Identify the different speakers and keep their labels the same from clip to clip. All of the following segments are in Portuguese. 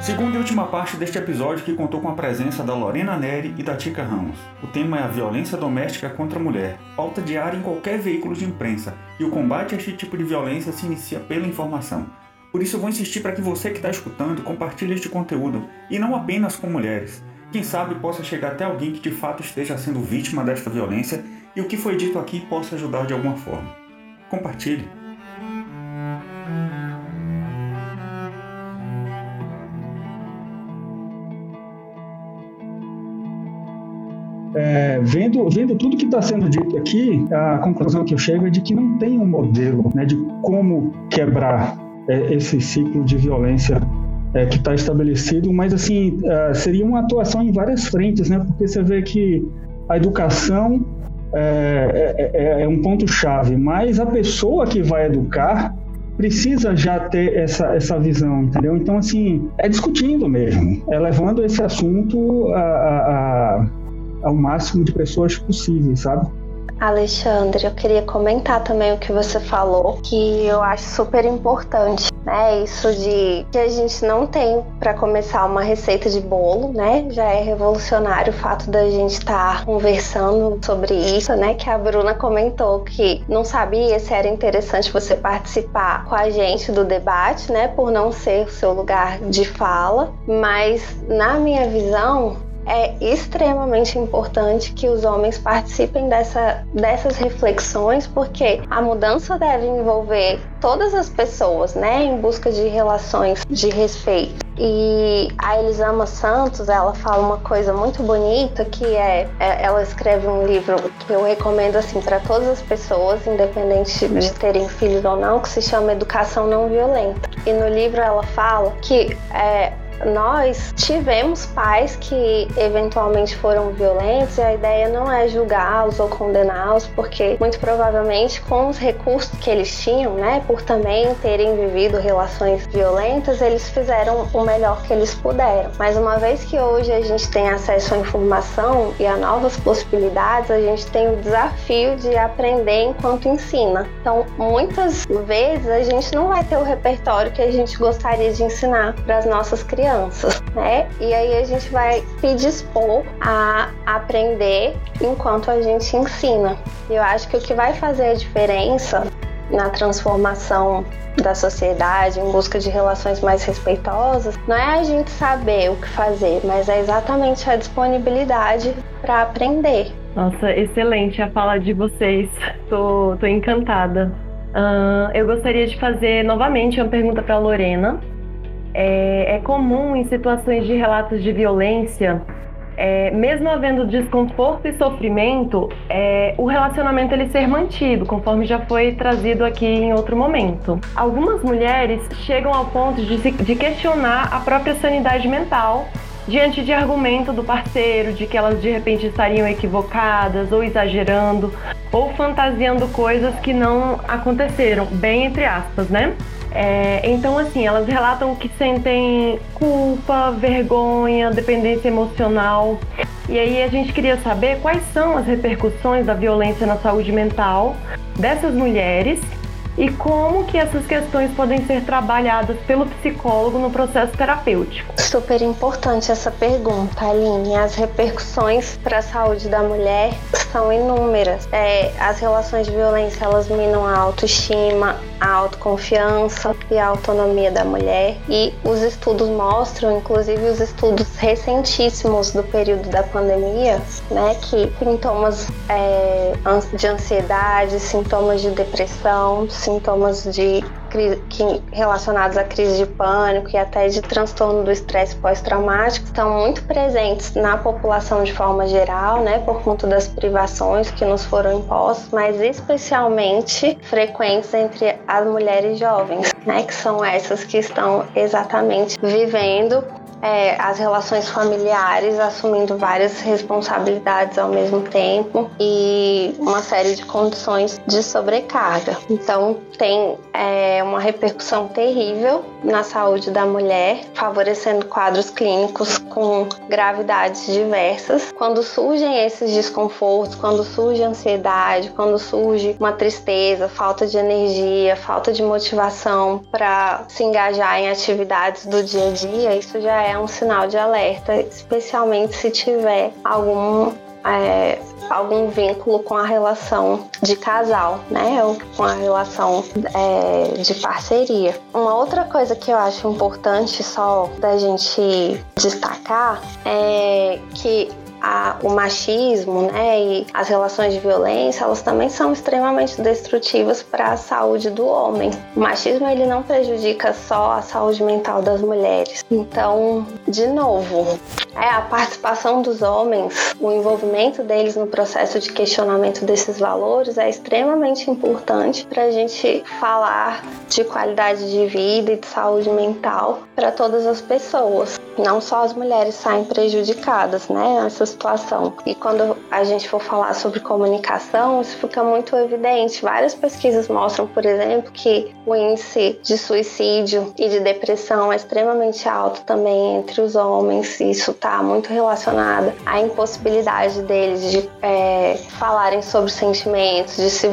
Speaker 1: Segunda e última parte deste episódio que contou com a presença da Lorena Neri e da Tica Ramos. O tema é a violência doméstica contra a mulher, pauta diária em qualquer veículo de imprensa, e o combate a este tipo de violência se inicia pela informação. Por isso eu vou insistir para que você que está escutando compartilhe este conteúdo, e não apenas com mulheres. Quem sabe possa chegar até alguém que de fato esteja sendo vítima desta violência e o que foi dito aqui possa ajudar de alguma forma. Compartilhe.
Speaker 2: Vendo, vendo tudo que está sendo dito aqui, a conclusão que eu chego é de que não tem um modelo né, de como quebrar é, esse ciclo de violência é, que está estabelecido, mas assim é, seria uma atuação em várias frentes, né? Porque você vê que a educação é, é, é, é um ponto chave, mas a pessoa que vai educar precisa já ter essa, essa visão, entendeu? Então, assim, é discutindo mesmo, é levando esse assunto a, a, a ao máximo de pessoas possíveis, sabe?
Speaker 3: Alexandre, eu queria comentar também o que você falou, que eu acho super importante, né? Isso de que a gente não tem para começar uma receita de bolo, né? Já é revolucionário o fato da gente estar tá conversando sobre isso, né? Que a Bruna comentou que não sabia se era interessante você participar com a gente do debate, né? Por não ser o seu lugar de fala, mas na minha visão, é extremamente importante que os homens participem dessa, dessas reflexões, porque a mudança deve envolver todas as pessoas, né, em busca de relações de respeito. E a Elisama Santos, ela fala uma coisa muito bonita que é, é ela escreve um livro que eu recomendo assim para todas as pessoas, independente de terem filhos ou não, que se chama Educação Não Violenta. E no livro ela fala que é, nós tivemos pais que eventualmente foram violentos e a ideia não é julgá-los ou condená-los, porque muito provavelmente com os recursos que eles tinham, né, por também terem vivido relações violentas, eles fizeram o melhor que eles puderam. Mas uma vez que hoje a gente tem acesso à informação e a novas possibilidades, a gente tem o desafio de aprender enquanto ensina. Então, muitas vezes a gente não vai ter o repertório que a gente gostaria de ensinar para as nossas crianças crianças, né? E aí a gente vai se dispor a aprender enquanto a gente ensina. Eu acho que o que vai fazer a diferença na transformação da sociedade em busca de relações mais respeitosas, não é a gente saber o que fazer, mas é exatamente a disponibilidade para aprender.
Speaker 4: Nossa, excelente a fala de vocês. Tô, tô encantada. Uh, eu gostaria de fazer novamente uma pergunta para Lorena. É, é, comum em situações de relatos de violência, é, mesmo havendo desconforto e sofrimento, é, o relacionamento ele ser mantido, conforme já foi trazido aqui em outro momento. Algumas mulheres chegam ao ponto de, se, de questionar a própria sanidade mental diante de argumento do parceiro de que elas de repente estariam equivocadas ou exagerando ou fantasiando coisas que não aconteceram, bem entre aspas, né? É, então, assim, elas relatam que sentem culpa, vergonha, dependência emocional. E aí a gente queria saber quais são as repercussões da violência na saúde mental dessas mulheres e como que essas questões podem ser trabalhadas pelo psicólogo no processo terapêutico.
Speaker 3: Super importante essa pergunta, Aline. As repercussões para a saúde da mulher são inúmeras. É, as relações de violência elas minam a autoestima, a autoconfiança e a autonomia da mulher. E os estudos mostram, inclusive os estudos recentíssimos do período da pandemia, né, que sintomas é, de ansiedade, sintomas de depressão, sintomas de relacionados à crise de pânico e até de transtorno do estresse pós-traumático estão muito presentes na população de forma geral, né, por conta das privações que nos foram impostas, mas especialmente frequentes entre as mulheres jovens, né, que são essas que estão exatamente vivendo é, as relações familiares, assumindo várias responsabilidades ao mesmo tempo e uma série de condições de sobrecarga. Então, tem é, uma repercussão terrível na saúde da mulher, favorecendo quadros clínicos com gravidades diversas. Quando surgem esses desconfortos, quando surge ansiedade, quando surge uma tristeza, falta de energia, falta de motivação para se engajar em atividades do dia a dia, isso já é um sinal de alerta, especialmente se tiver algum é, algum vínculo com a relação de casal, né? Ou com a relação é, de parceria. Uma outra coisa que eu acho importante só da gente destacar é que a, o machismo né, e as relações de violência, elas também são extremamente destrutivas para a saúde do homem. O machismo ele não prejudica só a saúde mental das mulheres. Então, de novo, é a participação dos homens, o envolvimento deles no processo de questionamento desses valores é extremamente importante para a gente falar de qualidade de vida e de saúde mental para todas as pessoas. Não só as mulheres saem prejudicadas, né? Essa situação. E quando a gente for falar sobre comunicação, isso fica muito evidente. Várias pesquisas mostram, por exemplo, que o índice de suicídio e de depressão é extremamente alto também entre os homens. Isso está muito relacionado à impossibilidade deles de é, falarem sobre sentimentos, de se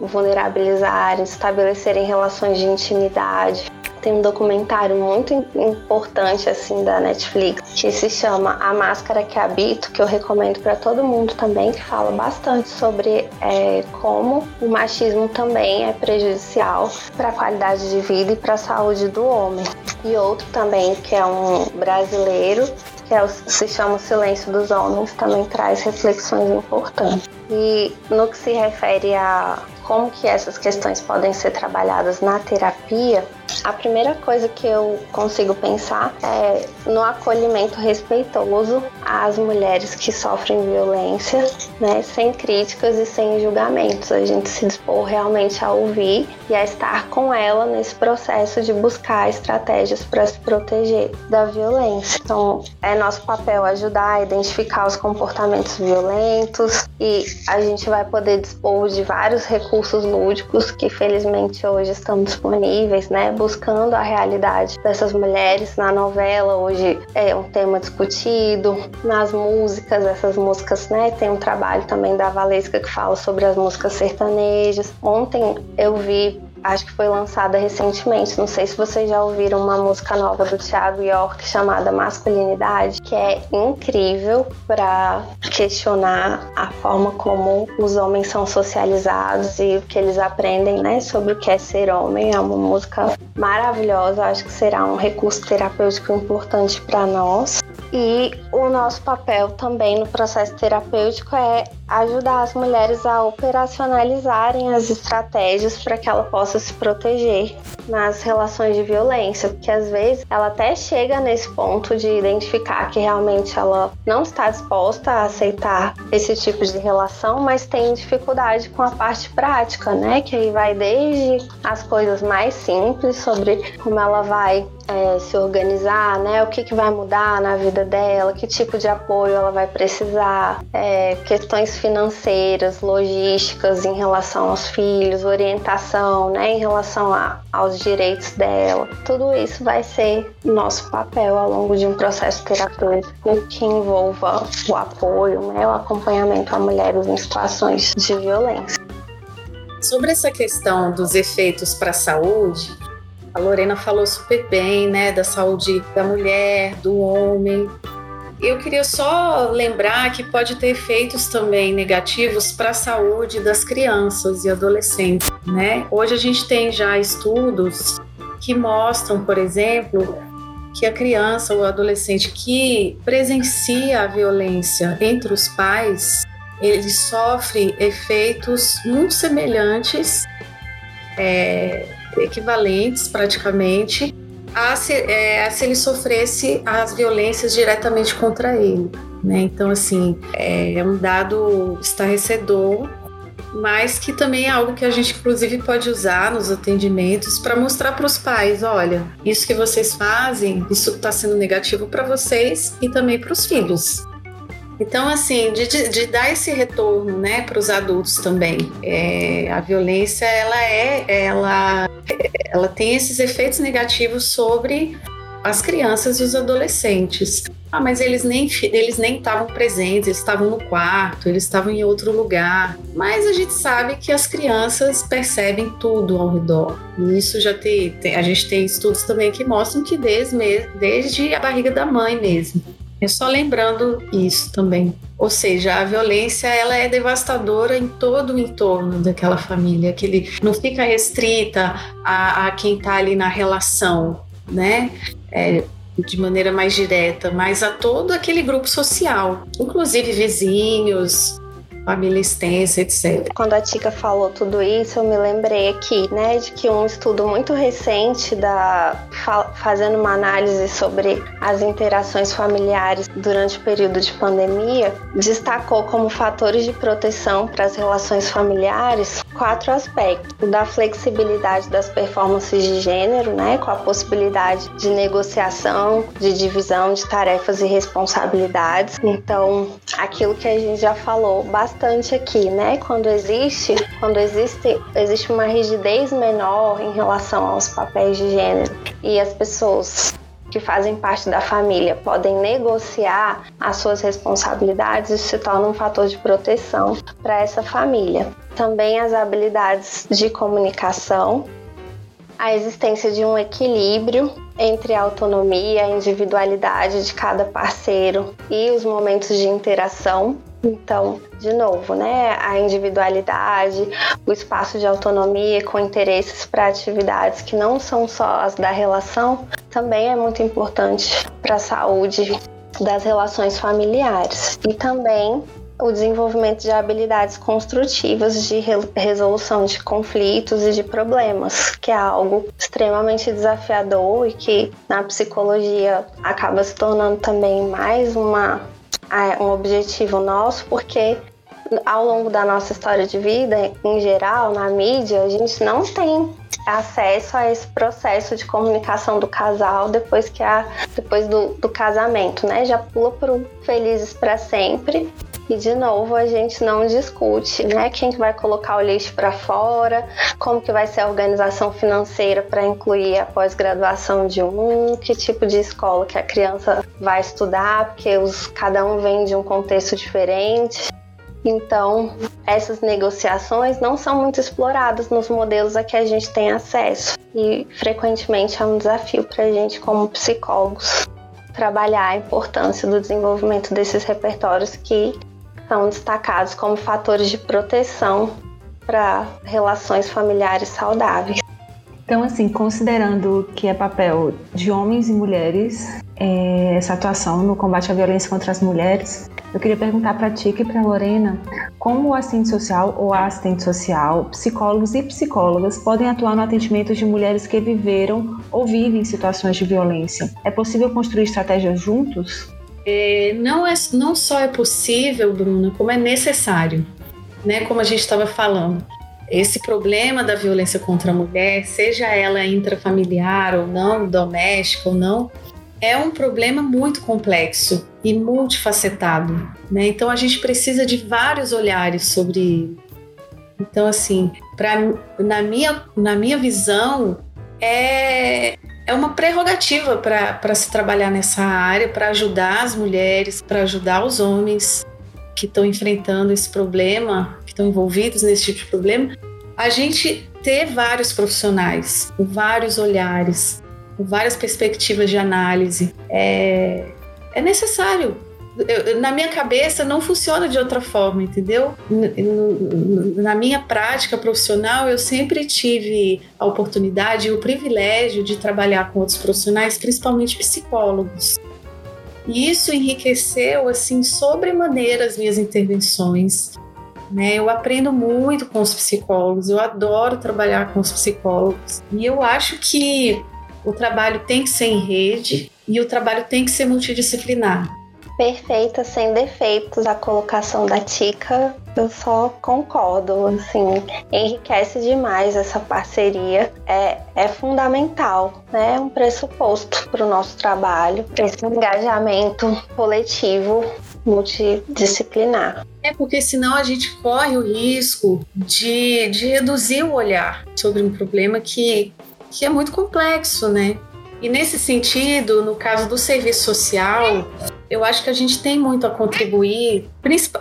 Speaker 3: vulnerabilizarem, estabelecerem relações de intimidade. Tem um documentário muito importante assim da Netflix que se chama A Máscara que Habito, que eu recomendo para todo mundo também, que fala bastante sobre é, como o machismo também é prejudicial para a qualidade de vida e para a saúde do homem. E outro também que é um brasileiro que é o, se chama O Silêncio dos Homens, também traz reflexões importantes. E no que se refere a como que essas questões podem ser trabalhadas na terapia, a primeira coisa que eu consigo pensar é no acolhimento respeitoso às mulheres que sofrem violência, né, sem críticas e sem julgamentos. A gente se dispor realmente a ouvir e a estar com ela nesse processo de buscar estratégias para se proteger da violência. Então, é nosso papel ajudar a identificar os comportamentos violentos e a gente vai poder dispor de vários recursos lúdicos que felizmente hoje estão disponíveis, né? Buscando a realidade dessas mulheres na novela, hoje é um tema discutido, nas músicas, essas músicas, né? Tem um trabalho também da Valesca que fala sobre as músicas sertanejas. Ontem eu vi acho que foi lançada recentemente. Não sei se vocês já ouviram uma música nova do Thiago York chamada Masculinidade, que é incrível para questionar a forma como os homens são socializados e o que eles aprendem, né, sobre o que é ser homem. É uma música maravilhosa, acho que será um recurso terapêutico importante para nós. E o nosso papel também no processo terapêutico é ajudar as mulheres a operacionalizarem as estratégias para que ela possa se proteger nas relações de violência, porque às vezes ela até chega nesse ponto de identificar que realmente ela não está disposta a aceitar esse tipo de relação, mas tem dificuldade com a parte prática, né? Que aí vai desde as coisas mais simples sobre como ela vai é, se organizar, né? O que, que vai mudar na vida dela, que tipo de apoio ela vai precisar, é, questões financeiras, logísticas em relação aos filhos, orientação, né? Em relação a, aos direitos dela. Tudo isso vai ser nosso papel ao longo de um processo terapêutico que envolva o apoio, né? O acompanhamento a mulheres em situações de violência.
Speaker 5: Sobre essa questão dos efeitos para a saúde, a Lorena falou super bem, né, da saúde da mulher, do homem. Eu queria só lembrar que pode ter efeitos também negativos para a saúde das crianças e adolescentes, né? Hoje a gente tem já estudos que mostram, por exemplo, que a criança ou adolescente que presencia a violência entre os pais, ele sofre efeitos muito semelhantes é, equivalentes praticamente a se, é, se ele sofresse as violências diretamente contra ele. Né? Então, assim, é um dado estarrecedor mas que também é algo que a gente inclusive pode usar nos atendimentos para mostrar para os pais, olha, isso que vocês fazem, isso está sendo negativo para vocês e também para os filhos. Então, assim, de, de, de, dar esse retorno, né, para os adultos também. É, a violência, ela é, ela, ela tem esses efeitos negativos sobre as crianças e os adolescentes. Ah, mas eles nem eles nem estavam presentes, eles estavam no quarto, eles estavam em outro lugar. Mas a gente sabe que as crianças percebem tudo ao redor. E isso já tem, tem a gente tem estudos também que mostram que desde, desde a barriga da mãe mesmo. É só lembrando isso também. Ou seja, a violência ela é devastadora em todo o entorno daquela família, que ele não fica restrita a, a quem está ali na relação, né? É, de maneira mais direta, mas a todo aquele grupo social, inclusive vizinhos, família extensa, etc.
Speaker 3: Quando a Tica falou tudo isso, eu me lembrei aqui, né, de que um estudo muito recente da fazendo uma análise sobre as interações familiares durante o período de pandemia, destacou como fatores de proteção para as relações familiares quatro aspectos: o da flexibilidade das performances de gênero, né, com a possibilidade de negociação, de divisão de tarefas e responsabilidades. Então, aquilo que a gente já falou bastante aqui, né? Quando existe, quando existe, existe uma rigidez menor em relação aos papéis de gênero e as pessoas que fazem parte da família podem negociar as suas responsabilidades, isso se torna um fator de proteção para essa família. Também as habilidades de comunicação, a existência de um equilíbrio entre a autonomia a individualidade de cada parceiro e os momentos de interação então, de novo, né, a individualidade, o espaço de autonomia com interesses para atividades que não são só as da relação, também é muito importante para a saúde das relações familiares. E também o desenvolvimento de habilidades construtivas de resolução de conflitos e de problemas, que é algo extremamente desafiador e que na psicologia acaba se tornando também mais uma um objetivo nosso, porque ao longo da nossa história de vida, em geral, na mídia, a gente não tem acesso a esse processo de comunicação do casal depois que a, depois do, do casamento, né? Já pula para um felizes para sempre. E de novo a gente não discute, né? Quem que vai colocar o lixo para fora, como que vai ser a organização financeira para incluir a pós-graduação de um, que tipo de escola que a criança vai estudar, porque os, cada um vem de um contexto diferente. Então, essas negociações não são muito exploradas nos modelos a que a gente tem acesso e frequentemente é um desafio para a gente, como psicólogos, trabalhar a importância do desenvolvimento desses repertórios que são destacados como fatores de proteção para relações familiares saudáveis.
Speaker 6: Então, assim, considerando que é papel de homens e mulheres é, essa atuação no combate à violência contra as mulheres, eu queria perguntar para Tika e para Lorena como o assistente social ou a assistente social, psicólogos e psicólogas podem atuar no atendimento de mulheres que viveram ou vivem situações de violência. É possível construir estratégias juntos?
Speaker 5: É, não, é, não só é possível, Bruna, como é necessário. Né? Como a gente estava falando, esse problema da violência contra a mulher, seja ela intrafamiliar ou não, doméstica ou não, é um problema muito complexo e multifacetado, né? Então a gente precisa de vários olhares sobre. Então assim, para na minha na minha visão é é uma prerrogativa para se trabalhar nessa área, para ajudar as mulheres, para ajudar os homens que estão enfrentando esse problema, que estão envolvidos nesse tipo de problema, a gente ter vários profissionais, vários olhares, várias perspectivas de análise é, é necessário. Na minha cabeça não funciona de outra forma, entendeu? Na minha prática profissional, eu sempre tive a oportunidade e o privilégio de trabalhar com outros profissionais, principalmente psicólogos. E isso enriqueceu assim sobremaneira as minhas intervenções, né? Eu aprendo muito com os psicólogos, eu adoro trabalhar com os psicólogos. E eu acho que o trabalho tem que ser em rede e o trabalho tem que ser multidisciplinar.
Speaker 3: Perfeita, sem defeitos. A colocação da Tica, eu só concordo. Assim, enriquece demais essa parceria. É, é fundamental, né? É um pressuposto para o nosso trabalho, esse engajamento coletivo multidisciplinar.
Speaker 5: É porque senão a gente corre o risco de, de reduzir o olhar sobre um problema que, que é muito complexo, né? E nesse sentido, no caso do serviço social, eu acho que a gente tem muito a contribuir,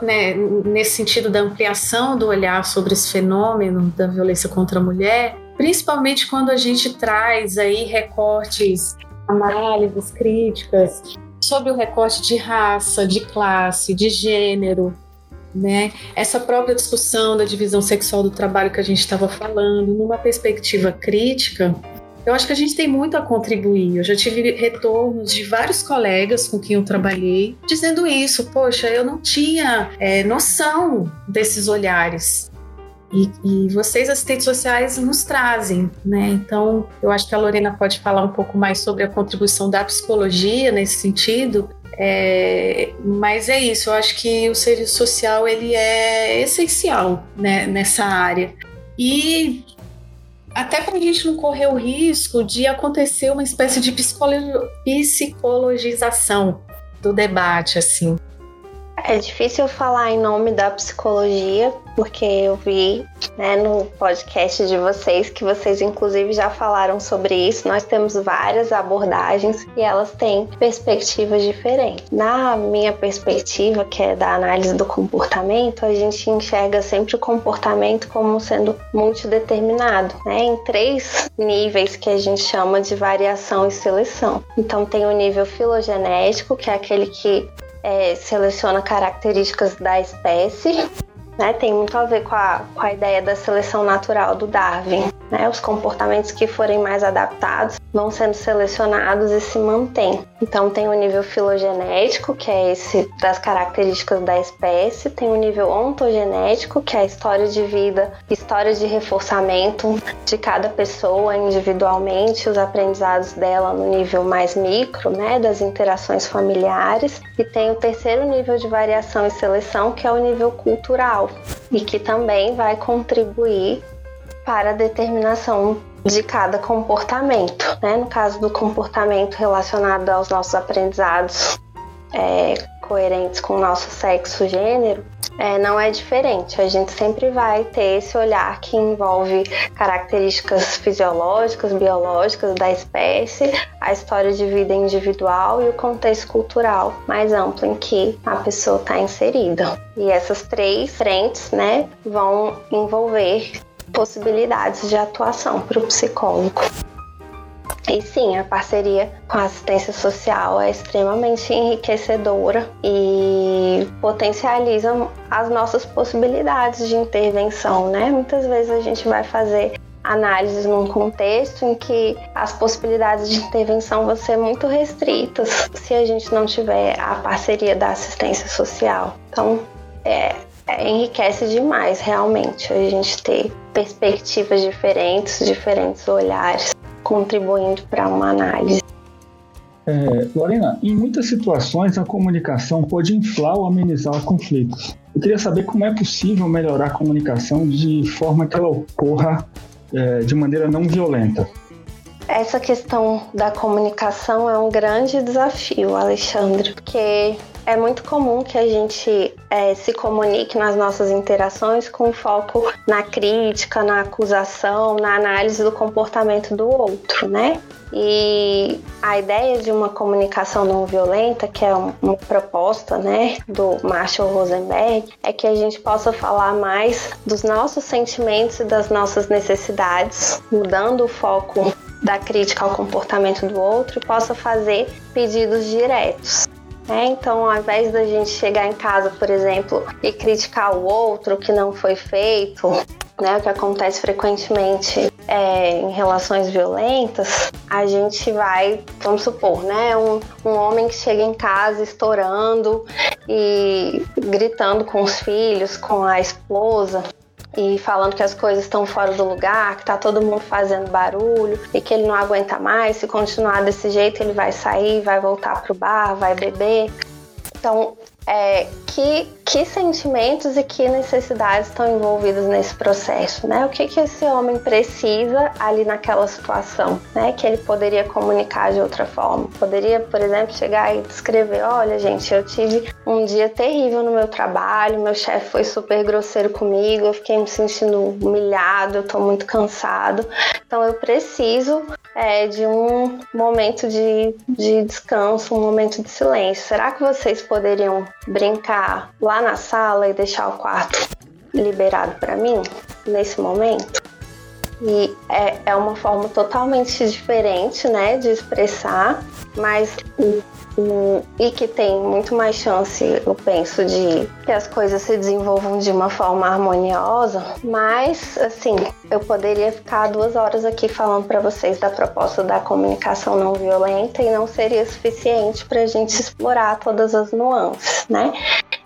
Speaker 5: né, nesse sentido da ampliação do olhar sobre esse fenômeno da violência contra a mulher, principalmente quando a gente traz aí recortes, análises críticas sobre o recorte de raça, de classe, de gênero, né? Essa própria discussão da divisão sexual do trabalho que a gente estava falando, numa perspectiva crítica, eu acho que a gente tem muito a contribuir. Eu já tive retornos de vários colegas com quem eu trabalhei dizendo isso. Poxa, eu não tinha é, noção desses olhares. E, e, vocês, assistentes sociais, nos trazem, né? Então, eu acho que a Lorena pode falar um pouco mais sobre a contribuição da psicologia nesse sentido. É, mas é isso, eu acho que o serviço social ele é essencial né, nessa área. E até para a gente não correr o risco de acontecer uma espécie de psicologização do debate, assim.
Speaker 3: É difícil falar em nome da psicologia, porque eu vi né, no podcast de vocês que vocês, inclusive, já falaram sobre isso. Nós temos várias abordagens e elas têm perspectivas diferentes. Na minha perspectiva, que é da análise do comportamento, a gente enxerga sempre o comportamento como sendo multideterminado, né, em três níveis que a gente chama de variação e seleção. Então, tem o nível filogenético, que é aquele que é, seleciona características da espécie, né? Tem muito a ver com a, com a ideia da seleção natural do Darwin. Né? Os comportamentos que forem mais adaptados vão sendo selecionados e se mantêm. Então tem o nível filogenético, que é esse das características da espécie, tem o nível ontogenético, que é a história de vida, história de reforçamento de cada pessoa individualmente, os aprendizados dela no nível mais micro, né, das interações familiares, e tem o terceiro nível de variação e seleção, que é o nível cultural, e que também vai contribuir para a determinação de cada comportamento. Né? No caso do comportamento relacionado aos nossos aprendizados é, coerentes com o nosso sexo, gênero, é, não é diferente. A gente sempre vai ter esse olhar que envolve características fisiológicas, biológicas da espécie, a história de vida individual e o contexto cultural mais amplo em que a pessoa está inserida. E essas três frentes né, vão envolver possibilidades de atuação para o psicólogo. E sim, a parceria com a assistência social é extremamente enriquecedora e potencializa as nossas possibilidades de intervenção, né? Muitas vezes a gente vai fazer análises num contexto em que as possibilidades de intervenção vão ser muito restritas se a gente não tiver a parceria da assistência social. Então, é, é, enriquece demais realmente a gente ter perspectivas diferentes, diferentes olhares, contribuindo para uma análise.
Speaker 2: É, Lorena, em muitas situações a comunicação pode inflar ou amenizar conflitos. Eu queria saber como é possível melhorar a comunicação de forma que ela ocorra é, de maneira não violenta.
Speaker 3: Essa questão da comunicação é um grande desafio, Alexandre, porque é muito comum que a gente é, se comunique nas nossas interações com foco na crítica, na acusação, na análise do comportamento do outro, né? E a ideia de uma comunicação não violenta, que é uma proposta né, do Marshall Rosenberg, é que a gente possa falar mais dos nossos sentimentos e das nossas necessidades, mudando o foco da crítica ao comportamento do outro e possa fazer pedidos diretos. É, então, ao invés da gente chegar em casa, por exemplo, e criticar o outro que não foi feito, né, o que acontece frequentemente é, em relações violentas, a gente vai, vamos supor, né, um, um homem que chega em casa estourando e gritando com os filhos, com a esposa, e falando que as coisas estão fora do lugar, que tá todo mundo fazendo barulho e que ele não aguenta mais. Se continuar desse jeito, ele vai sair, vai voltar pro bar, vai beber. Então, é, que, que sentimentos e que necessidades estão envolvidos nesse processo, né? O que, que esse homem precisa ali naquela situação, né? Que ele poderia comunicar de outra forma. Poderia, por exemplo, chegar e descrever: olha, gente, eu tive um dia terrível no meu trabalho, meu chefe foi super grosseiro comigo, eu fiquei me sentindo humilhado, eu tô muito cansado, então eu preciso é, de um momento de, de descanso, um momento de silêncio. Será que vocês poderiam brincar lá na sala e deixar o quarto liberado para mim nesse momento? E é, é uma forma totalmente diferente, né, de expressar, mas e que tem muito mais chance, eu penso, de que as coisas se desenvolvam de uma forma harmoniosa. Mas, assim, eu poderia ficar duas horas aqui falando para vocês da proposta da comunicação não violenta e não seria suficiente para a gente explorar todas as nuances, né?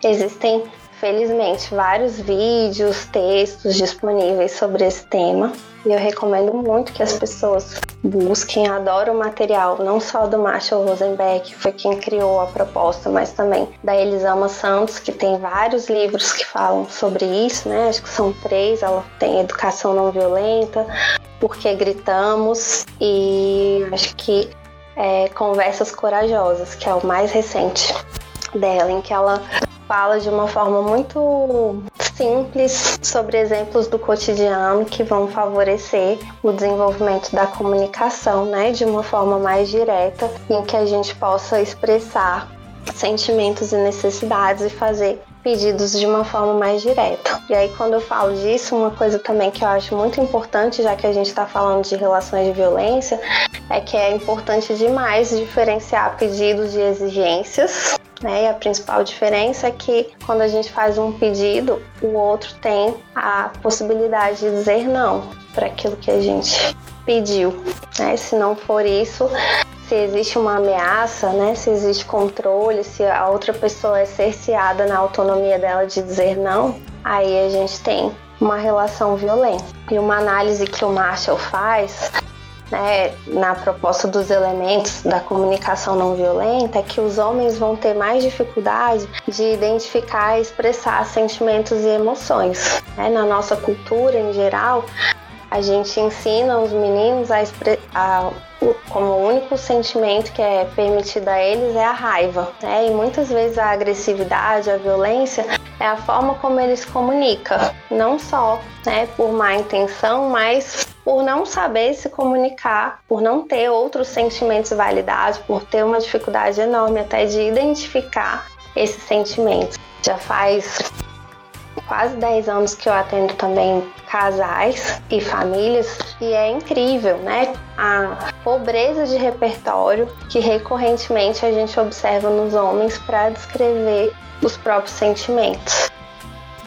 Speaker 3: Existem felizmente vários vídeos, textos disponíveis sobre esse tema. E eu recomendo muito que as pessoas busquem, adoram o material, não só do Marshall Rosenberg, que foi quem criou a proposta, mas também da Elisama Santos, que tem vários livros que falam sobre isso, né? Acho que são três, ela tem Educação Não Violenta, Por que Gritamos e acho que é, Conversas Corajosas, que é o mais recente dela, em que ela fala de uma forma muito simples sobre exemplos do cotidiano que vão favorecer o desenvolvimento da comunicação, né, de uma forma mais direta, em que a gente possa expressar sentimentos e necessidades e fazer pedidos de uma forma mais direta. E aí, quando eu falo disso, uma coisa também que eu acho muito importante, já que a gente está falando de relações de violência, é que é importante demais diferenciar pedidos de exigências né? E a principal diferença é que quando a gente faz um pedido, o outro tem a possibilidade de dizer não para aquilo que a gente pediu. Né? Se não for isso, se existe uma ameaça, né? se existe controle, se a outra pessoa é cerceada na autonomia dela de dizer não, aí a gente tem uma relação violenta. E uma análise que o Marshall faz né, na proposta dos elementos da comunicação não violenta é que os homens vão ter mais dificuldade de identificar e expressar sentimentos e emoções. Né? Na nossa cultura em geral, a gente ensina os meninos a, a como o único sentimento que é permitido a eles é a raiva, né? E muitas vezes a agressividade, a violência é a forma como eles comunicam, não só, né, por má intenção, mas por não saber se comunicar, por não ter outros sentimentos validados, por ter uma dificuldade enorme até de identificar esses sentimentos. Já faz quase 10 anos que eu atendo também casais e famílias e é incrível, né? A pobreza de repertório que recorrentemente a gente observa nos homens para descrever os próprios sentimentos.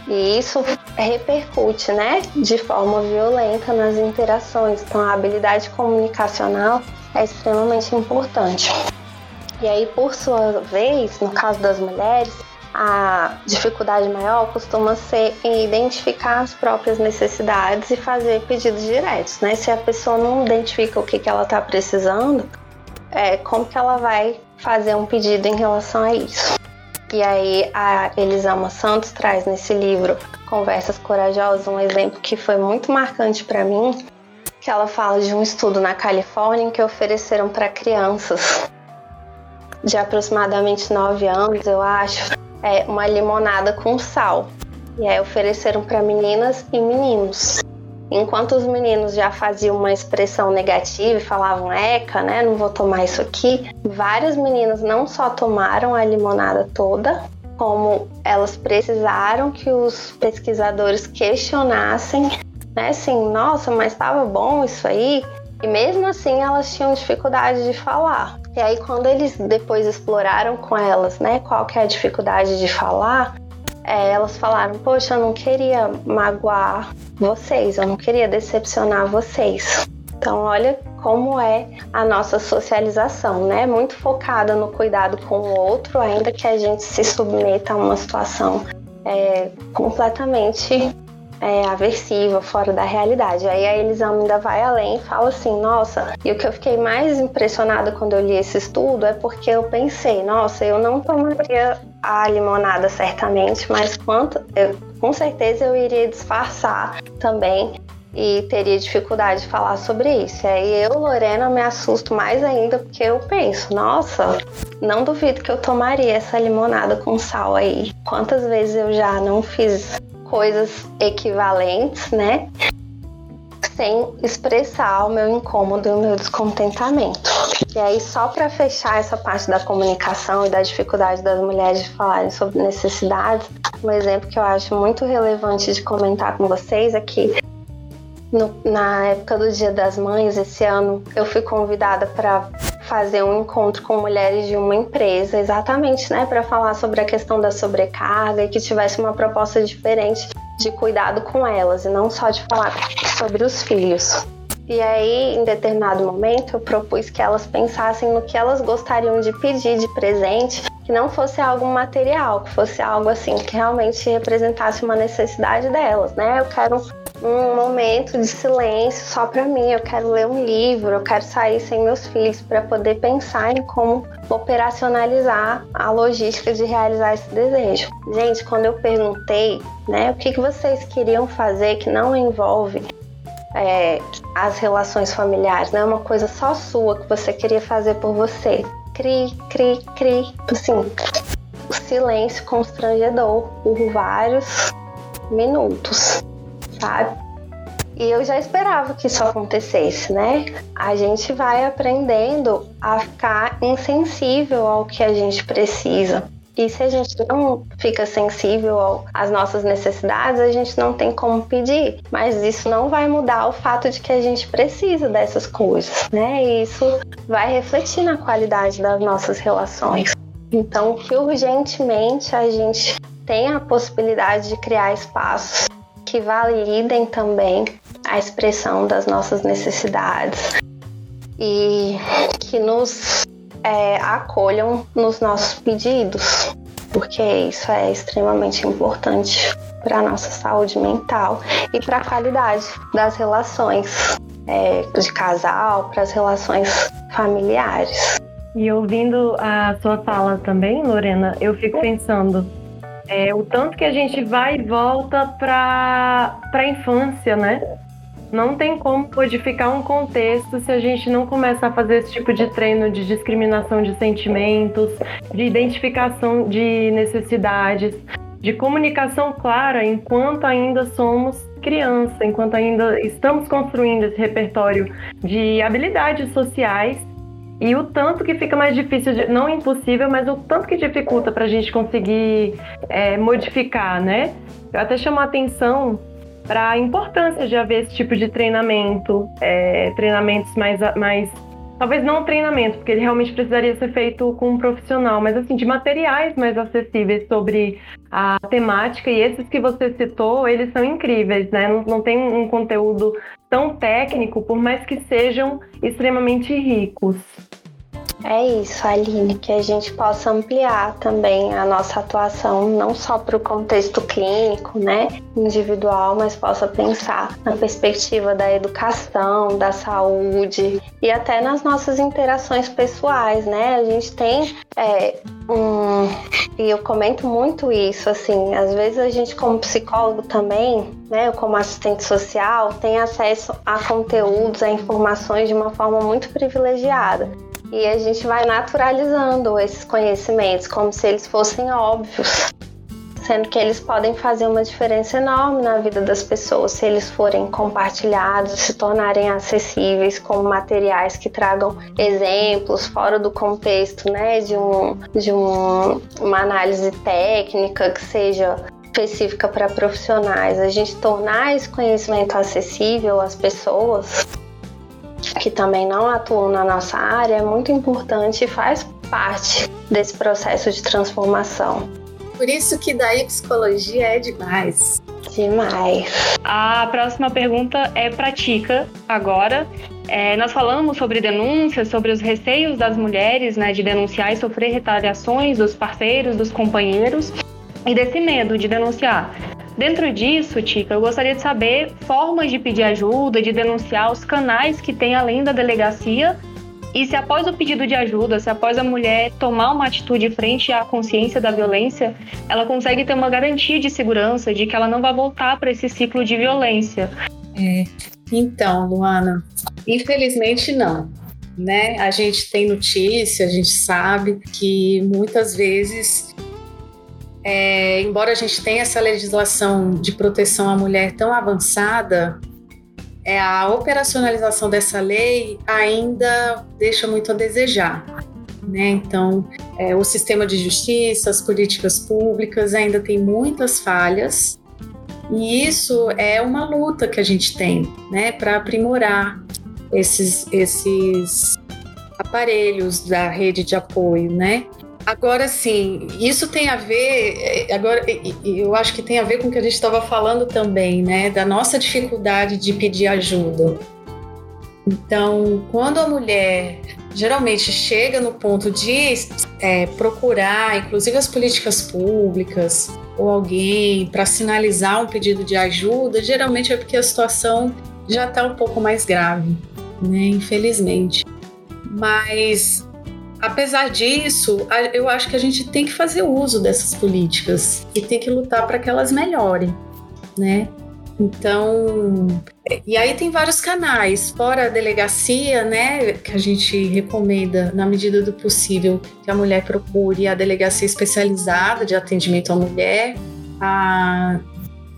Speaker 3: E isso repercute, né, de forma violenta nas interações. Então, a habilidade comunicacional é extremamente importante. E aí, por sua vez, no caso das mulheres, a dificuldade maior costuma ser em identificar as próprias necessidades e fazer pedidos diretos, né? Se a pessoa não identifica o que, que ela está precisando, é, como que ela vai fazer um pedido em relação a isso? E aí a Elisama Santos traz nesse livro Conversas Corajosas um exemplo que foi muito marcante para mim, que ela fala de um estudo na Califórnia em que ofereceram para crianças de aproximadamente 9 anos, eu acho, é, uma limonada com sal. E aí ofereceram para meninas e meninos. Enquanto os meninos já faziam uma expressão negativa e falavam eca, né, não vou tomar isso aqui, várias meninas não só tomaram a limonada toda, como elas precisaram que os pesquisadores questionassem, né, assim, nossa, mas estava bom isso aí? E mesmo assim elas tinham dificuldade de falar. E aí quando eles depois exploraram com elas, né, qual que é a dificuldade de falar, é, elas falaram, poxa, eu não queria magoar vocês, eu não queria decepcionar vocês. Então olha como é a nossa socialização, né? Muito focada no cuidado com o outro, ainda que a gente se submeta a uma situação é, completamente é, aversiva, fora da realidade. Aí a Elisama ainda vai além e fala assim: nossa, e o que eu fiquei mais impressionada quando eu li esse estudo é porque eu pensei, nossa, eu não tomaria a limonada certamente, mas quanto eu, com certeza eu iria disfarçar também e teria dificuldade de falar sobre isso. E aí eu, Lorena, me assusto mais ainda porque eu penso, nossa, não duvido que eu tomaria essa limonada com sal aí. Quantas vezes eu já não fiz coisas equivalentes, né? Sem expressar o meu incômodo e o meu descontentamento. E aí, só para fechar essa parte da comunicação e da dificuldade das mulheres de falarem sobre necessidades, um exemplo que eu acho muito relevante de comentar com vocês é que no, na época do Dia das Mães, esse ano, eu fui convidada para fazer um encontro com mulheres de uma empresa, exatamente, né, para falar sobre a questão da sobrecarga e que tivesse uma proposta diferente de cuidado com elas e não só de falar sobre os filhos. E aí, em determinado momento, eu propus que elas pensassem no que elas gostariam de pedir de presente, que não fosse algo material, que fosse algo assim que realmente representasse uma necessidade delas, né? Eu quero um momento de silêncio só para mim. Eu quero ler um livro, eu quero sair sem meus filhos para poder pensar em como operacionalizar a logística de realizar esse desejo. Gente, quando eu perguntei, né, o que, que vocês queriam fazer que não envolve é, as relações familiares, né, uma coisa só sua que você queria fazer por você. Cri, cri, cri, assim, o silêncio constrangedor por vários minutos sabe? E eu já esperava que isso acontecesse, né? A gente vai aprendendo a ficar insensível ao que a gente precisa. E se a gente não fica sensível às nossas necessidades, a gente não tem como pedir. Mas isso não vai mudar o fato de que a gente precisa dessas coisas, né? E isso vai refletir na qualidade das nossas relações. Então, que urgentemente a gente tenha a possibilidade de criar espaços que validem também a expressão das nossas necessidades e que nos é, acolham nos nossos pedidos, porque isso é extremamente importante para a nossa saúde mental e para a qualidade das relações é, de casal, para as relações familiares.
Speaker 4: E ouvindo a sua fala também, Lorena, eu fico pensando é, o tanto que a gente vai e volta para a infância, né? Não tem como modificar um contexto se a gente não começa a fazer esse tipo de treino de discriminação de sentimentos, de identificação de necessidades, de comunicação clara enquanto ainda somos criança, enquanto ainda estamos construindo esse repertório de habilidades sociais e o tanto que fica mais difícil, de, não impossível, mas o tanto que dificulta para a gente conseguir é, modificar, né? Eu até chamo a atenção para a importância de haver esse tipo de treinamento, é, treinamentos mais, mais talvez não treinamento, porque ele realmente precisaria ser feito com um profissional, mas assim, de materiais mais acessíveis sobre a temática, e esses que você citou, eles são incríveis, né? Não, não tem um conteúdo tão técnico, por mais que sejam extremamente ricos.
Speaker 3: É isso, Aline, que a gente possa ampliar também a nossa atuação, não só para o contexto clínico, né, individual, mas possa pensar na perspectiva da educação, da saúde e até nas nossas interações pessoais, né? A gente tem é, um. E eu comento muito isso, assim, às vezes a gente, como psicólogo também, né, como assistente social, tem acesso a conteúdos, a informações de uma forma muito privilegiada e a gente vai naturalizando esses conhecimentos como se eles fossem óbvios, sendo que eles podem fazer uma diferença enorme na vida das pessoas se eles forem compartilhados, se tornarem acessíveis como materiais que tragam exemplos fora do contexto, né, de um de um, uma análise técnica que seja específica para profissionais, a gente tornar esse conhecimento acessível às pessoas que também não atuam na nossa área, é muito importante e faz parte desse processo de transformação.
Speaker 5: Por isso que daí psicologia é demais.
Speaker 3: Demais.
Speaker 7: A próxima pergunta é para Tica agora. É, nós falamos sobre denúncias, sobre os receios das mulheres né, de denunciar e sofrer retaliações dos parceiros, dos companheiros e desse medo de denunciar. Dentro disso, Tica, eu gostaria de saber formas de pedir ajuda, de denunciar os canais que tem além da delegacia E se após o pedido de ajuda, se após a mulher tomar uma atitude frente à consciência da violência, ela consegue ter uma garantia de segurança de que ela não vai voltar para esse ciclo de violência.
Speaker 5: É. Então, Luana, infelizmente não. Né? A gente tem notícia, a gente sabe que muitas vezes é, embora a gente tenha essa legislação de proteção à mulher tão avançada, é, a operacionalização dessa lei ainda deixa muito a desejar. Né? Então, é, o sistema de justiça, as políticas públicas ainda tem muitas falhas, e isso é uma luta que a gente tem né, para aprimorar esses, esses aparelhos da rede de apoio, né? Agora sim, isso tem a ver, é, agora eu acho que tem a ver com o que a gente estava falando também, né, da nossa dificuldade de pedir ajuda. Então, quando a mulher geralmente chega no ponto de é, procurar, inclusive as políticas públicas ou alguém para sinalizar um pedido de ajuda, geralmente é porque a situação já está um pouco mais grave, né? Infelizmente. Mas Apesar disso, eu acho que a gente tem que fazer uso dessas políticas e tem que lutar para que elas melhorem, né? Então, e aí tem vários canais, fora a delegacia, né, que a gente recomenda, na medida do possível, que a mulher procure a delegacia especializada de atendimento à mulher. A,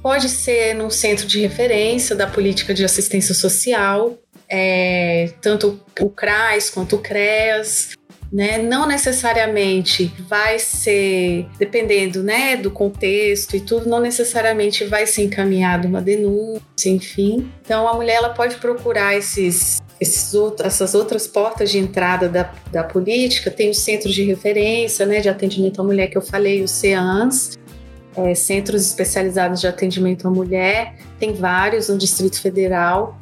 Speaker 5: pode ser no centro de referência da política de assistência social, é, tanto o CRAS quanto o CREAS né? Não necessariamente vai ser, dependendo, né, do contexto e tudo, não necessariamente vai ser encaminhado uma denúncia, enfim. Então a mulher ela pode procurar esses outros, essas outras portas de entrada da, da política, tem os centros de referência, né, de atendimento à mulher que eu falei, os CEANs, é, centros especializados de atendimento à mulher, tem vários no Distrito Federal.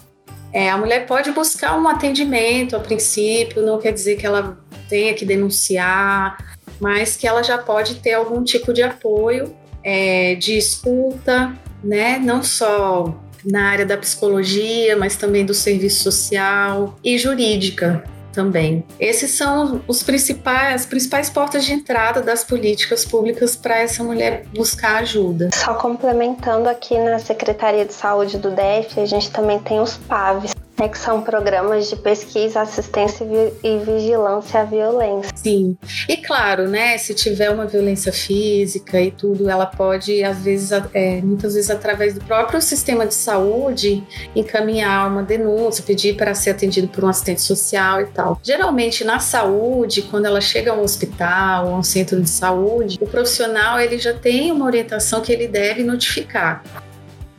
Speaker 5: É, a mulher pode buscar um atendimento a princípio, não quer dizer que ela tenha que denunciar, mas que ela já pode ter algum tipo de apoio é, de escuta, né? Não só na área da psicologia, mas também do serviço social e jurídica também. Esses são os principais, as principais portas de entrada das políticas públicas para essa mulher buscar ajuda.
Speaker 3: Só complementando aqui na Secretaria de Saúde do DF, a gente também tem os PAVs, né, que são programas de pesquisa, assistência e vigilância à violência.
Speaker 5: Sim, e claro, né, se tiver uma violência física e tudo, ela pode, às vezes, é, muitas vezes através do próprio sistema de saúde, encaminhar uma denúncia, pedir para ser atendido por um assistente social e tal. Geralmente, na saúde, quando ela chega a um hospital ou a um centro de saúde, o profissional ele já tem uma orientação que ele deve notificar,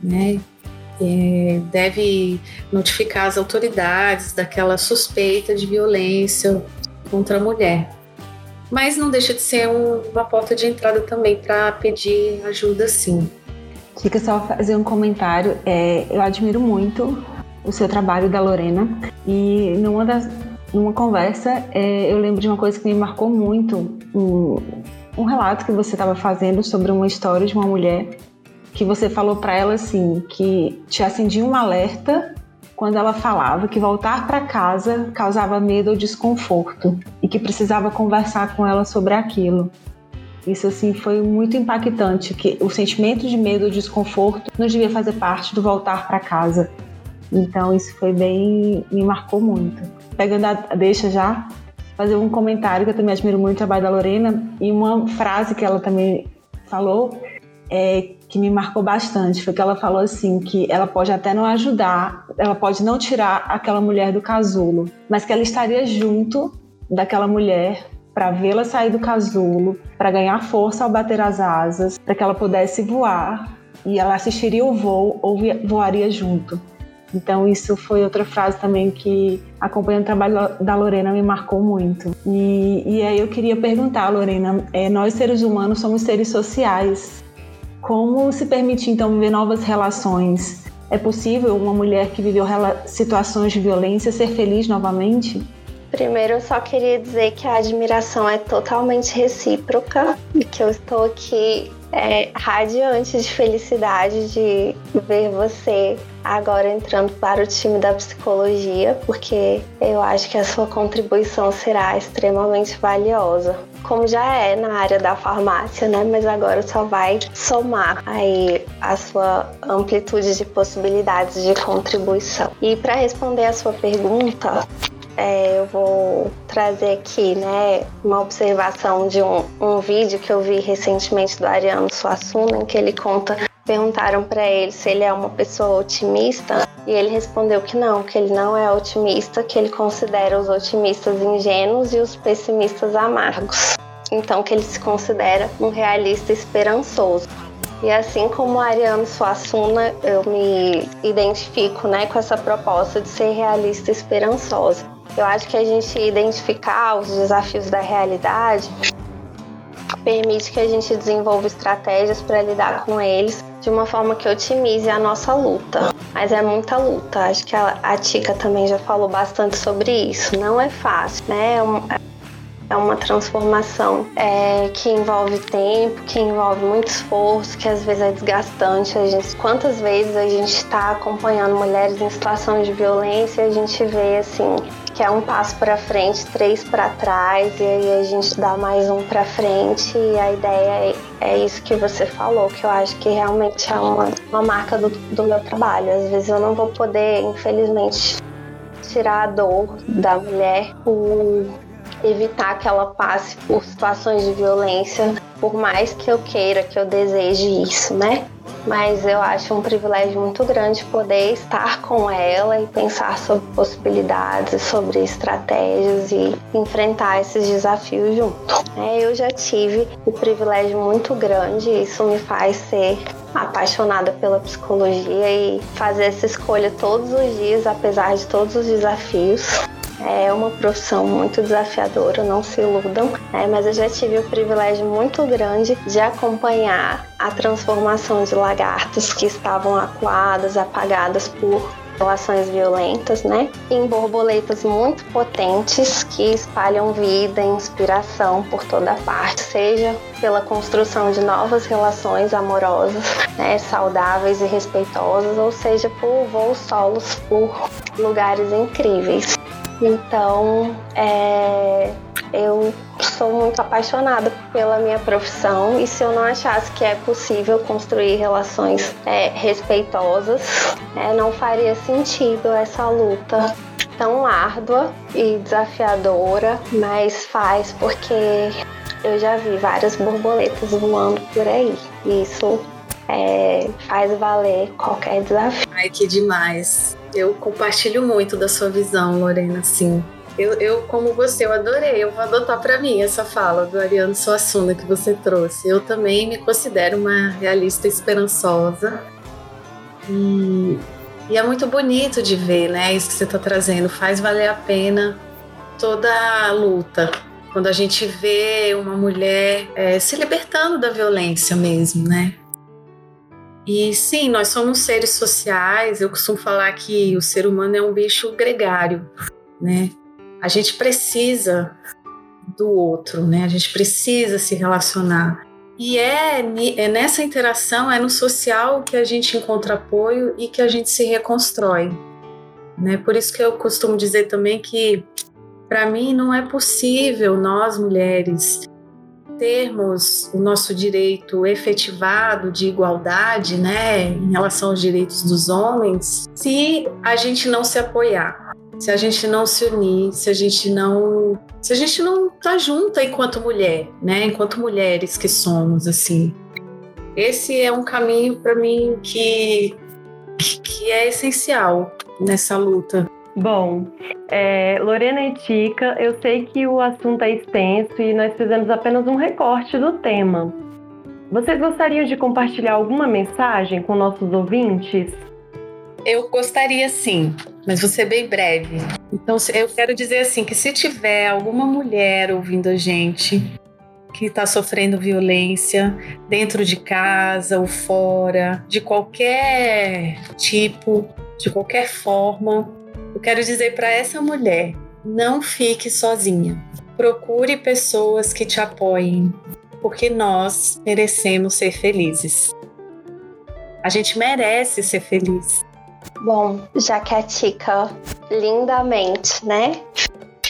Speaker 5: né? É, deve notificar as autoridades daquela suspeita de violência contra a mulher. Mas não deixa de ser um, uma porta de entrada também para pedir ajuda, sim.
Speaker 6: Fica só fazer um comentário. É, eu admiro muito o seu trabalho da Lorena e numa das numa conversa é, eu lembro de uma coisa que me marcou muito um, um relato que você estava fazendo sobre uma história de uma mulher que você falou para ela assim que te acendia um alerta quando ela falava que voltar para casa causava medo ou desconforto e que precisava conversar com ela sobre aquilo. Isso assim foi muito impactante, que o sentimento de medo ou desconforto não devia fazer parte do voltar para casa. Então isso foi bem me marcou muito. Pegando a deixa já, fazer um comentário que eu também admiro muito o trabalho da Lorena e uma frase que ela também falou é que me marcou bastante foi que ela falou assim que ela pode até não ajudar, ela pode não tirar aquela mulher do casulo, mas que ela estaria junto daquela mulher para vê-la sair do casulo, para ganhar força ao bater as asas, para que ela pudesse voar e ela assistiria o voo ou voaria junto. Então isso foi outra frase também que acompanhando o trabalho da Lorena me marcou muito. E, e aí eu queria perguntar, Lorena, é, nós seres humanos somos seres sociais como se permitir então viver novas relações? É possível uma mulher que viveu situações de violência ser feliz novamente?
Speaker 3: Primeiro, eu só queria dizer que a admiração é totalmente recíproca e que eu estou aqui é, radiante de felicidade de ver você agora entrando para o time da psicologia, porque eu acho que a sua contribuição será extremamente valiosa. Como já é na área da farmácia, né? Mas agora só vai somar aí a sua amplitude de possibilidades de contribuição. E para responder a sua pergunta, é, eu vou trazer aqui, né, uma observação de um, um vídeo que eu vi recentemente do Ariano Suassuna, em que ele conta perguntaram para ele se ele é uma pessoa otimista e ele respondeu que não, que ele não é otimista, que ele considera os otimistas ingênuos e os pessimistas amargos. Então que ele se considera um realista esperançoso. E assim como Ariano Suassuna, eu me identifico né, com essa proposta de ser realista esperançosa. Eu acho que a gente identificar os desafios da realidade permite que a gente desenvolva estratégias para lidar com eles de uma forma que otimize a nossa luta. Mas é muita luta. Acho que a, Tica também já falou bastante sobre isso. Não é fácil, né? É, um, é uma transformação é, que envolve tempo, que envolve muito esforço, que às vezes é desgastante. A gente, quantas vezes a gente está acompanhando mulheres em situação de violência e a gente vê assim que é um passo para frente, três para trás, e aí a gente dá mais um para frente. E a ideia é, é, isso que você falou, que eu acho que realmente é uma, uma marca do, do meu trabalho. Às vezes eu não vou poder, infelizmente, tirar a dor da mulher evitar que ela passe por situações de violência, por mais que eu queira, que eu deseje isso, né? mas eu acho um privilégio muito grande poder estar com ela e pensar sobre possibilidades, sobre estratégias e enfrentar esses desafios junto. É, eu já tive um privilégio muito grande, isso me faz ser apaixonada pela psicologia e fazer essa escolha todos os dias, apesar de todos os desafios. É uma profissão muito desafiadora, não se iludam, né? mas eu já tive o privilégio muito grande de acompanhar a transformação de lagartos que estavam acuadas, apagadas por relações violentas, né? Em borboletas muito potentes que espalham vida e inspiração por toda parte, seja pela construção de novas relações amorosas, né, saudáveis e respeitosas, ou seja por voos solos por lugares incríveis. Então, é, eu sou muito apaixonada pela minha profissão e se eu não achasse que é possível construir relações é, respeitosas, é, não faria sentido essa luta tão árdua e desafiadora, mas faz porque eu já vi várias borboletas voando por aí. E isso é, faz valer qualquer desafio.
Speaker 5: Ai, que demais. Eu compartilho muito da sua visão, Lorena, sim. Eu, eu, como você, eu adorei. Eu vou adotar para mim essa fala do Ariano Suassuna que você trouxe. Eu também me considero uma realista esperançosa. E, e é muito bonito de ver, né? Isso que você está trazendo. Faz valer a pena toda a luta. Quando a gente vê uma mulher é, se libertando da violência mesmo, né? E sim, nós somos seres sociais. Eu costumo falar que o ser humano é um bicho gregário, né? A gente precisa do outro, né? A gente precisa se relacionar. E é, é nessa interação, é no social que a gente encontra apoio e que a gente se reconstrói. Né? Por isso que eu costumo dizer também que, para mim, não é possível nós mulheres termos o nosso direito efetivado de igualdade, né, em relação aos direitos dos homens, se a gente não se apoiar, se a gente não se unir, se a gente não, se a gente não tá junta enquanto mulher, né, enquanto mulheres que somos assim. Esse é um caminho para mim que que é essencial nessa luta
Speaker 4: Bom, é, Lorena e Tica, eu sei que o assunto é extenso e nós fizemos apenas um recorte do tema. Vocês gostariam de compartilhar alguma mensagem com nossos ouvintes?
Speaker 5: Eu gostaria sim, mas vou ser bem breve. Então, eu quero dizer assim que se tiver alguma mulher ouvindo a gente que está sofrendo violência dentro de casa ou fora, de qualquer tipo, de qualquer forma, eu quero dizer para essa mulher: não fique sozinha. Procure pessoas que te apoiem, porque nós merecemos ser felizes. A gente merece ser feliz.
Speaker 3: Bom, já que a Tica lindamente, né,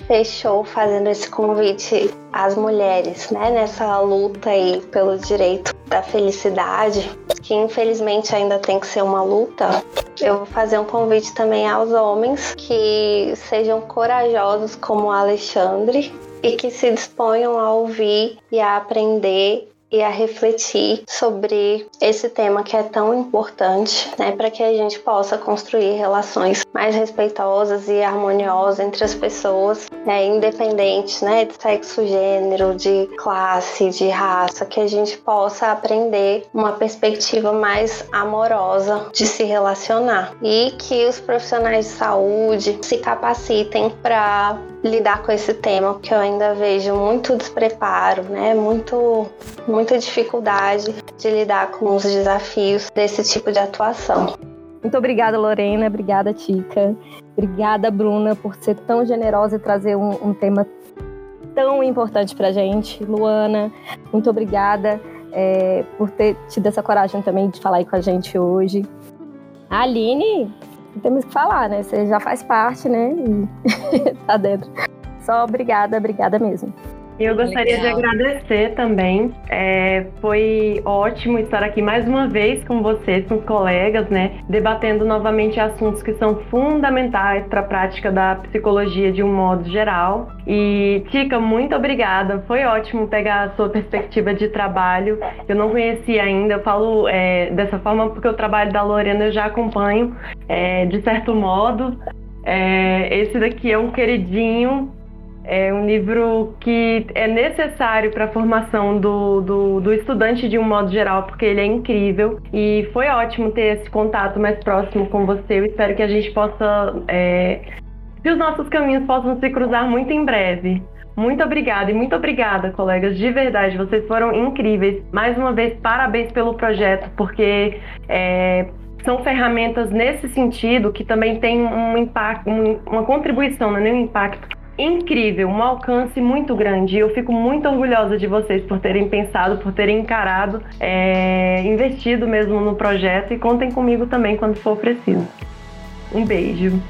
Speaker 3: fechou fazendo esse convite às mulheres, né, nessa luta aí pelo direito da felicidade, que infelizmente ainda tem que ser uma luta. Eu vou fazer um convite também aos homens que sejam corajosos como o Alexandre e que se disponham a ouvir e a aprender e a refletir sobre esse tema que é tão importante, né, para que a gente possa construir relações mais respeitosas e harmoniosas entre as pessoas, né, independentes, né, de sexo, gênero, de classe, de raça, que a gente possa aprender uma perspectiva mais amorosa de se relacionar. E que os profissionais de saúde se capacitem para lidar com esse tema, porque eu ainda vejo muito despreparo, né? Muito, muita dificuldade de lidar com os desafios desse tipo de atuação.
Speaker 4: Muito obrigada, Lorena. Obrigada, Tica. Obrigada, Bruna, por ser tão generosa e trazer um, um tema tão importante para gente. Luana, muito obrigada é, por ter tido essa coragem também de falar aí com a gente hoje. Aline, temos que falar, né? Você já faz parte, né? E tá dentro. Só obrigada, obrigada mesmo. Eu gostaria Legal. de agradecer também. É, foi ótimo estar aqui mais uma vez com vocês, com os colegas, né? Debatendo novamente assuntos que são fundamentais para a prática da psicologia de um modo geral. E, Tica, muito obrigada. Foi ótimo pegar a sua perspectiva de trabalho. Eu não conhecia ainda. Eu falo é, dessa forma porque o trabalho da Lorena eu já acompanho, é, de certo modo. É, esse daqui é um queridinho é um livro que é necessário para a formação do, do, do, estudante de um modo geral, porque ele é incrível. E foi ótimo ter esse contato mais próximo com você. Eu espero que a gente possa. É, que os nossos caminhos possam se cruzar muito em breve. Muito obrigada e muito obrigada, colegas, de verdade, vocês foram incríveis. Mais uma vez, parabéns pelo projeto, porque é, são ferramentas nesse sentido que também tem um impacto, uma contribuição, não é nem um impacto, incrível, um alcance muito grande. Eu fico muito orgulhosa de vocês por terem pensado, por terem encarado, é, investido mesmo no projeto e contem comigo também quando for preciso. Um beijo.